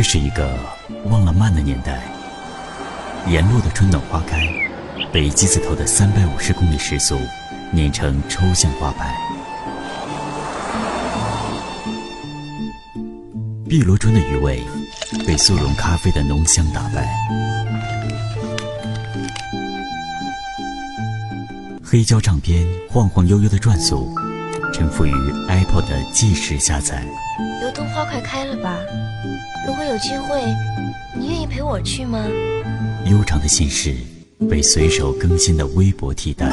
这是一个忘了慢的年代。沿路的春暖花开，被鸡子头的三百五十公里时速碾成抽象画派。碧螺春的余味，被速溶咖啡的浓香打败。黑胶唱片晃晃悠悠的转速，臣服于 Apple 的计时下载。流动花快开了吧？如果有机会，你愿意陪我去吗？悠长的心事，被随手更新的微博替代。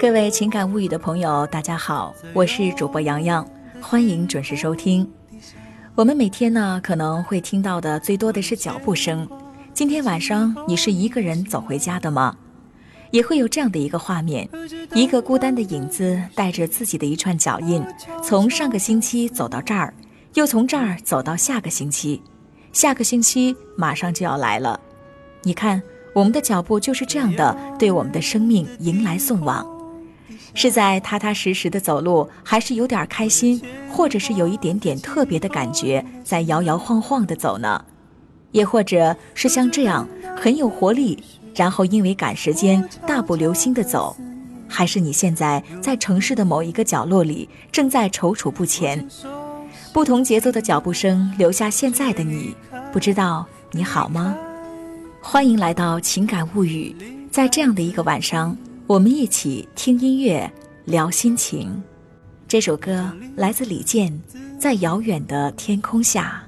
各位情感物语的朋友，大家好，我是主播洋洋，欢迎准时收听。我们每天呢可能会听到的最多的是脚步声。今天晚上你是一个人走回家的吗？也会有这样的一个画面：一个孤单的影子带着自己的一串脚印，从上个星期走到这儿，又从这儿走到下个星期，下个星期马上就要来了。你看，我们的脚步就是这样的，对我们的生命迎来送往。是在踏踏实实的走路，还是有点开心，或者是有一点点特别的感觉，在摇摇晃晃的走呢？也或者是像这样很有活力，然后因为赶时间大步流星的走？还是你现在在城市的某一个角落里，正在踌躇不前？不同节奏的脚步声留下现在的你，不知道你好吗？欢迎来到情感物语，在这样的一个晚上。我们一起听音乐，聊心情。这首歌来自李健，在遥远的天空下。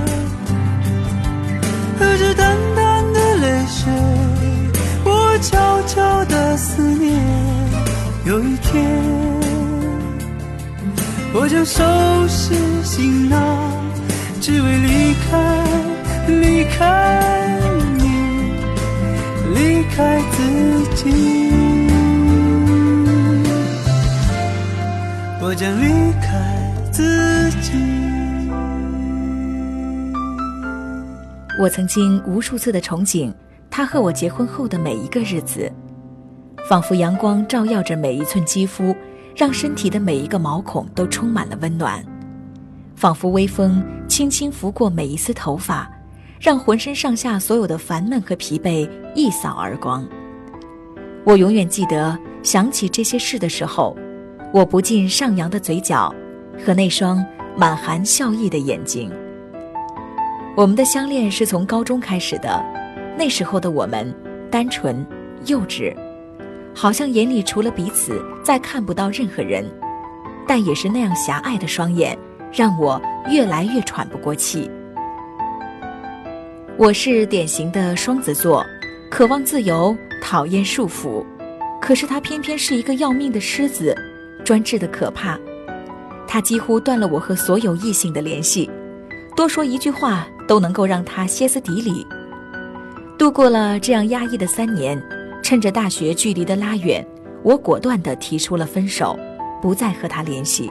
和着淡淡的泪水，我悄悄的思念。有一天，我将收拾行囊，只为离开，离开你，离开自己。我将离开自己。我曾经无数次的憧憬他和我结婚后的每一个日子，仿佛阳光照耀着每一寸肌肤，让身体的每一个毛孔都充满了温暖；仿佛微风轻轻拂过每一丝头发，让浑身上下所有的烦闷和疲惫一扫而光。我永远记得，想起这些事的时候，我不禁上扬的嘴角，和那双满含笑意的眼睛。我们的相恋是从高中开始的，那时候的我们单纯、幼稚，好像眼里除了彼此，再看不到任何人。但也是那样狭隘的双眼，让我越来越喘不过气。我是典型的双子座，渴望自由。讨厌束缚，可是他偏偏是一个要命的狮子，专制的可怕。他几乎断了我和所有异性的联系，多说一句话都能够让他歇斯底里。度过了这样压抑的三年，趁着大学距离的拉远，我果断地提出了分手，不再和他联系。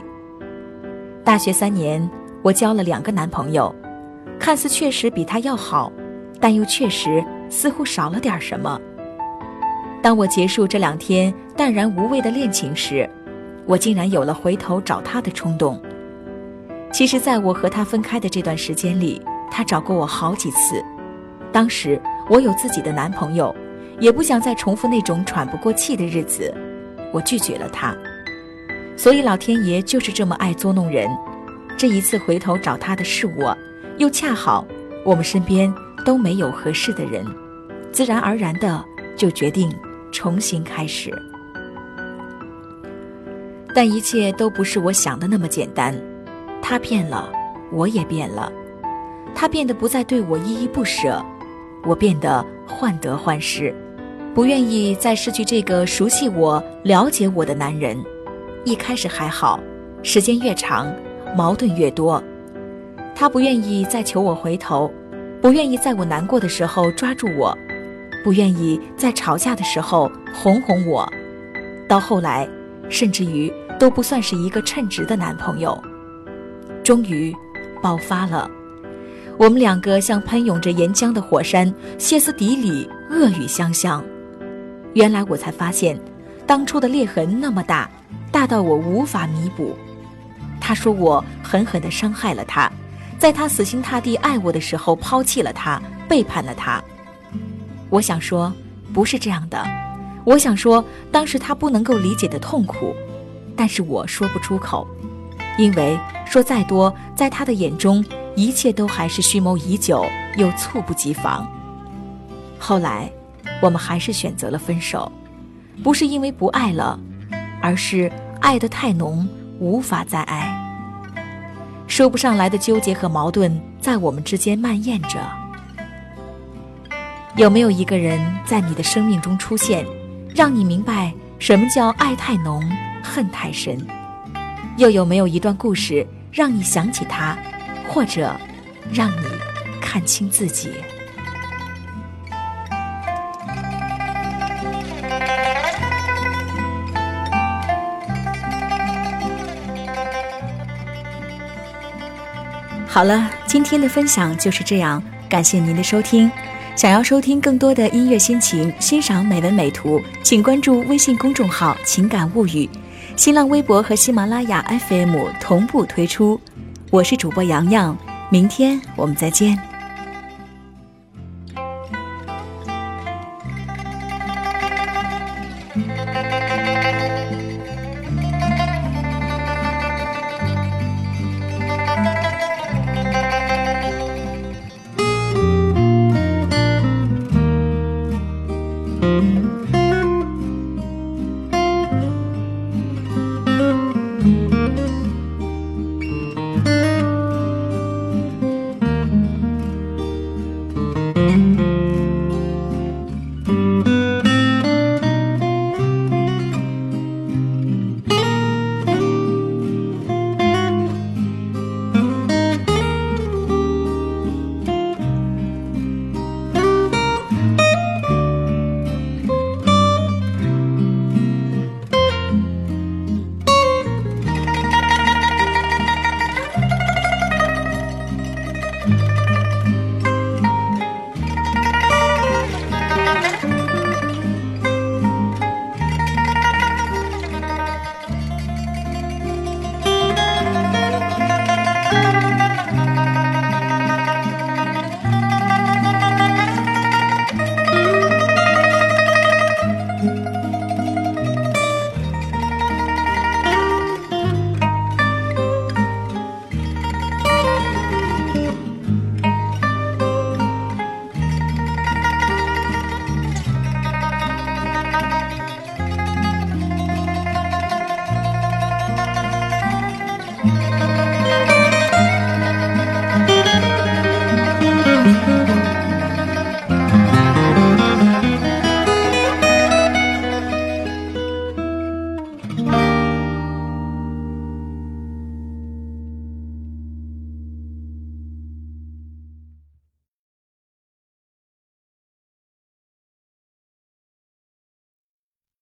大学三年，我交了两个男朋友，看似确实比他要好，但又确实似乎少了点什么。当我结束这两天淡然无味的恋情时，我竟然有了回头找他的冲动。其实，在我和他分开的这段时间里，他找过我好几次。当时我有自己的男朋友，也不想再重复那种喘不过气的日子，我拒绝了他。所以老天爷就是这么爱捉弄人。这一次回头找他的是我，又恰好我们身边都没有合适的人，自然而然的就决定。重新开始，但一切都不是我想的那么简单。他变了，我也变了。他变得不再对我依依不舍，我变得患得患失，不愿意再失去这个熟悉我、了解我的男人。一开始还好，时间越长，矛盾越多。他不愿意再求我回头，不愿意在我难过的时候抓住我。不愿意在吵架的时候哄哄我，到后来，甚至于都不算是一个称职的男朋友。终于，爆发了，我们两个像喷涌着岩浆的火山，歇斯底里，恶语相向。原来我才发现，当初的裂痕那么大，大到我无法弥补。他说我狠狠地伤害了他，在他死心塌地爱我的时候抛弃了他，背叛了他。我想说，不是这样的。我想说，当时他不能够理解的痛苦，但是我说不出口，因为说再多，在他的眼中，一切都还是蓄谋已久又猝不及防。后来，我们还是选择了分手，不是因为不爱了，而是爱得太浓，无法再爱。说不上来的纠结和矛盾在我们之间蔓延着。有没有一个人在你的生命中出现，让你明白什么叫爱太浓，恨太深？又有没有一段故事让你想起他，或者让你看清自己？好了，今天的分享就是这样，感谢您的收听。想要收听更多的音乐心情，欣赏美文美图，请关注微信公众号“情感物语”，新浪微博和喜马拉雅 FM 同步推出。我是主播洋洋，明天我们再见。